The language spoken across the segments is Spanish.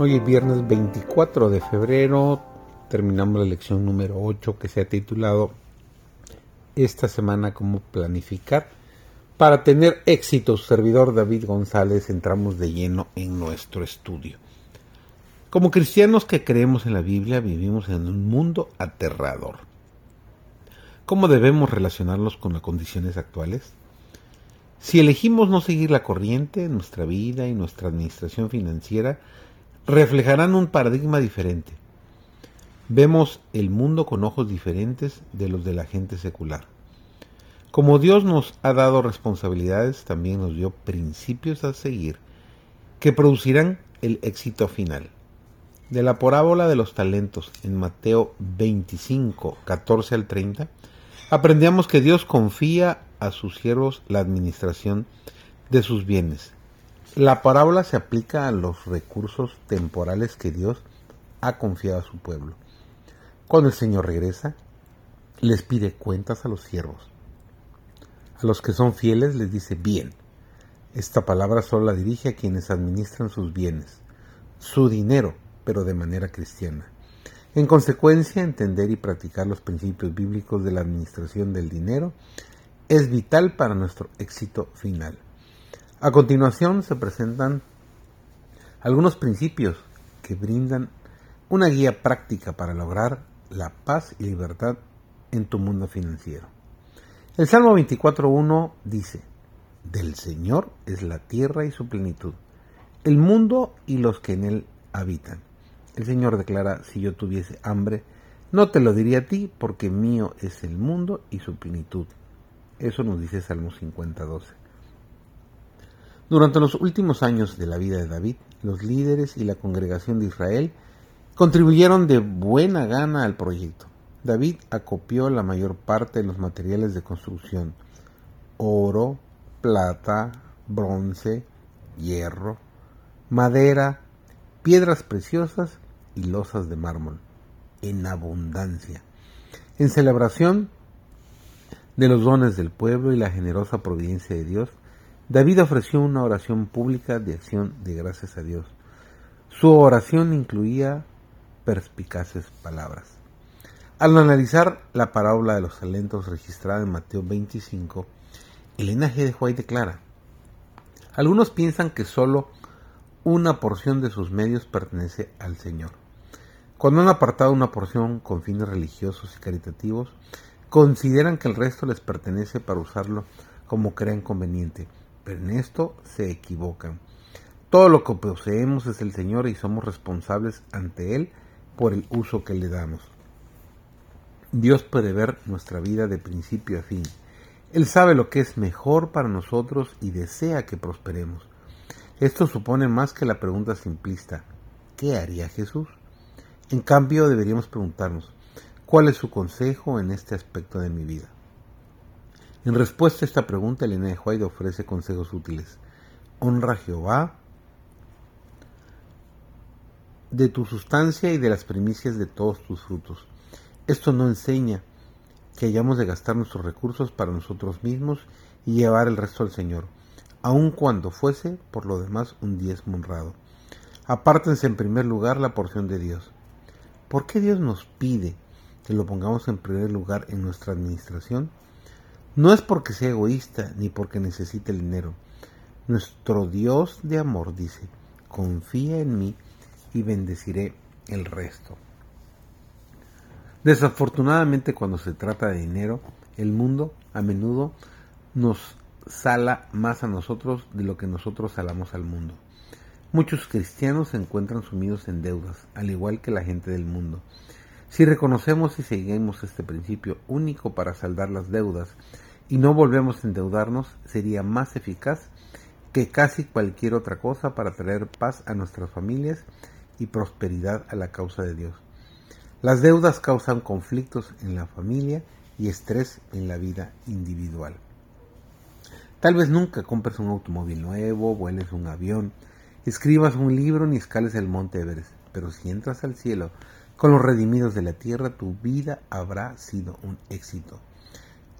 Hoy es viernes 24 de febrero, terminamos la lección número 8 que se ha titulado Esta semana cómo planificar. Para tener éxito, servidor David González, entramos de lleno en nuestro estudio. Como cristianos que creemos en la Biblia, vivimos en un mundo aterrador. ¿Cómo debemos relacionarnos con las condiciones actuales? Si elegimos no seguir la corriente, nuestra vida y nuestra administración financiera reflejarán un paradigma diferente. Vemos el mundo con ojos diferentes de los de la gente secular. Como Dios nos ha dado responsabilidades, también nos dio principios a seguir que producirán el éxito final. De la parábola de los talentos en Mateo 25, 14 al 30, aprendemos que Dios confía a sus siervos la administración de sus bienes la parábola se aplica a los recursos temporales que Dios ha confiado a su pueblo. Cuando el Señor regresa, les pide cuentas a los siervos. A los que son fieles les dice bien. Esta palabra solo la dirige a quienes administran sus bienes, su dinero, pero de manera cristiana. En consecuencia, entender y practicar los principios bíblicos de la administración del dinero es vital para nuestro éxito final. A continuación se presentan algunos principios que brindan una guía práctica para lograr la paz y libertad en tu mundo financiero. El Salmo 24.1 dice, Del Señor es la tierra y su plenitud, el mundo y los que en él habitan. El Señor declara, si yo tuviese hambre, no te lo diría a ti, porque mío es el mundo y su plenitud. Eso nos dice Salmo 50.12. Durante los últimos años de la vida de David, los líderes y la congregación de Israel contribuyeron de buena gana al proyecto. David acopió la mayor parte de los materiales de construcción, oro, plata, bronce, hierro, madera, piedras preciosas y losas de mármol, en abundancia, en celebración de los dones del pueblo y la generosa providencia de Dios, David ofreció una oración pública de acción de gracias a Dios. Su oración incluía perspicaces palabras. Al analizar la parábola de los talentos registrada en Mateo 25, Elena G. de White declara, algunos piensan que solo una porción de sus medios pertenece al Señor. Cuando han apartado una porción con fines religiosos y caritativos, consideran que el resto les pertenece para usarlo como crean conveniente en esto se equivocan. Todo lo que poseemos es el Señor y somos responsables ante Él por el uso que le damos. Dios puede ver nuestra vida de principio a fin. Él sabe lo que es mejor para nosotros y desea que prosperemos. Esto supone más que la pregunta simplista, ¿qué haría Jesús? En cambio, deberíamos preguntarnos, ¿cuál es su consejo en este aspecto de mi vida? En respuesta a esta pregunta, Elena de ofrece consejos útiles. Honra a Jehová de tu sustancia y de las primicias de todos tus frutos. Esto no enseña que hayamos de gastar nuestros recursos para nosotros mismos y llevar el resto al Señor, aun cuando fuese por lo demás un diezmo honrado. Apártense en primer lugar la porción de Dios. ¿Por qué Dios nos pide que lo pongamos en primer lugar en nuestra administración? No es porque sea egoísta ni porque necesite el dinero. Nuestro Dios de amor dice, confía en mí y bendeciré el resto. Desafortunadamente cuando se trata de dinero, el mundo a menudo nos sala más a nosotros de lo que nosotros salamos al mundo. Muchos cristianos se encuentran sumidos en deudas, al igual que la gente del mundo. Si reconocemos y seguimos este principio único para saldar las deudas, y no volvemos a endeudarnos sería más eficaz que casi cualquier otra cosa para traer paz a nuestras familias y prosperidad a la causa de Dios. Las deudas causan conflictos en la familia y estrés en la vida individual. Tal vez nunca compres un automóvil nuevo, vueles un avión, escribas un libro ni escales el monte Everest, pero si entras al cielo con los redimidos de la tierra, tu vida habrá sido un éxito.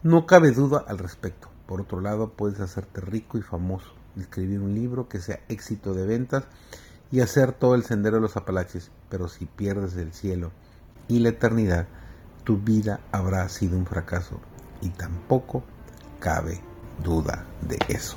No cabe duda al respecto. Por otro lado, puedes hacerte rico y famoso, escribir un libro que sea éxito de ventas y hacer todo el sendero de los Apalaches, pero si pierdes el cielo y la eternidad, tu vida habrá sido un fracaso y tampoco cabe duda de eso.